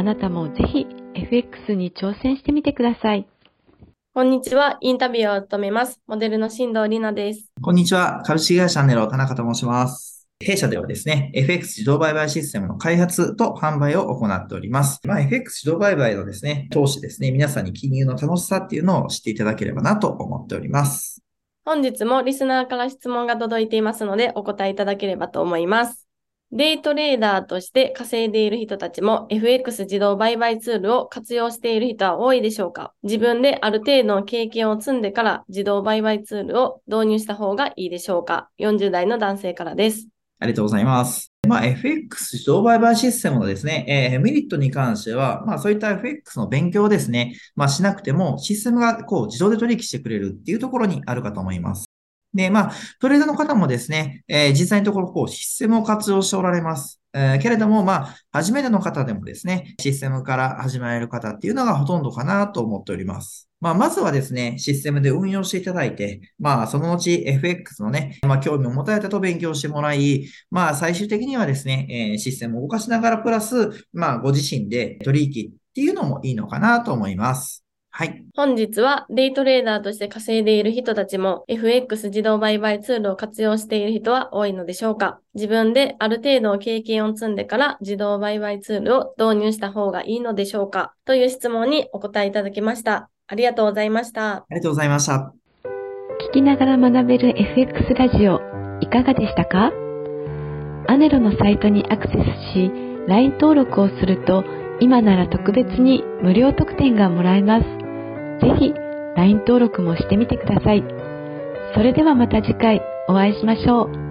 あなたもぜひ FX に挑戦してみてください。こんにちは。インタビューを務めます。モデルの新藤里奈です。こんにちは。株式会社ネロ田中と申します。弊社ではですね、FX 自動売買システムの開発と販売を行っております。まあ、FX 自動売買のですね、投資ですね、皆さんに金融の楽しさっていうのを知っていただければなと思っております。本日もリスナーから質問が届いていますので、お答えいただければと思います。デイトレーダーとして稼いでいる人たちも FX 自動売買ツールを活用している人は多いでしょうか？自分である程度の経験を積んでから自動売買ツールを導入した方がいいでしょうか ?40 代の男性からです。ありがとうございます。まあ、FX 自動売買システムのですね、えー、メリットに関しては、まあ、そういった FX の勉強をですね、まあ、しなくても、システムがこう自動で取引してくれるっていうところにあるかと思います。で、まあ、トレーダーの方もですね、えー、実際のところ、こう、システムを活用しておられます。えー、けれども、まあ、初めての方でもですね、システムから始められる方っていうのがほとんどかなと思っております。まあ、まずはですね、システムで運用していただいて、まあ、その後 FX のね、まあ、興味を持たれたと勉強してもらい、まあ、最終的にはですね、えー、システムを動かしながらプラス、まあ、ご自身で取引っていうのもいいのかなと思います。はい。本日はデイトレーダーとして稼いでいる人たちも FX 自動売買ツールを活用している人は多いのでしょうか？自分である程度の経験を積んでから自動売買ツールを導入した方がいいのでしょうか？という質問にお答えいただきました。ありがとうございました。ありがとうございました。聞きながら学べる FX ラジオいかがでしたか？アネロのサイトにアクセスし LINE 登録をすると今なら特別に無料特典がもらえます。ぜひ LINE 登録もしてみてください。それではまた次回お会いしましょう。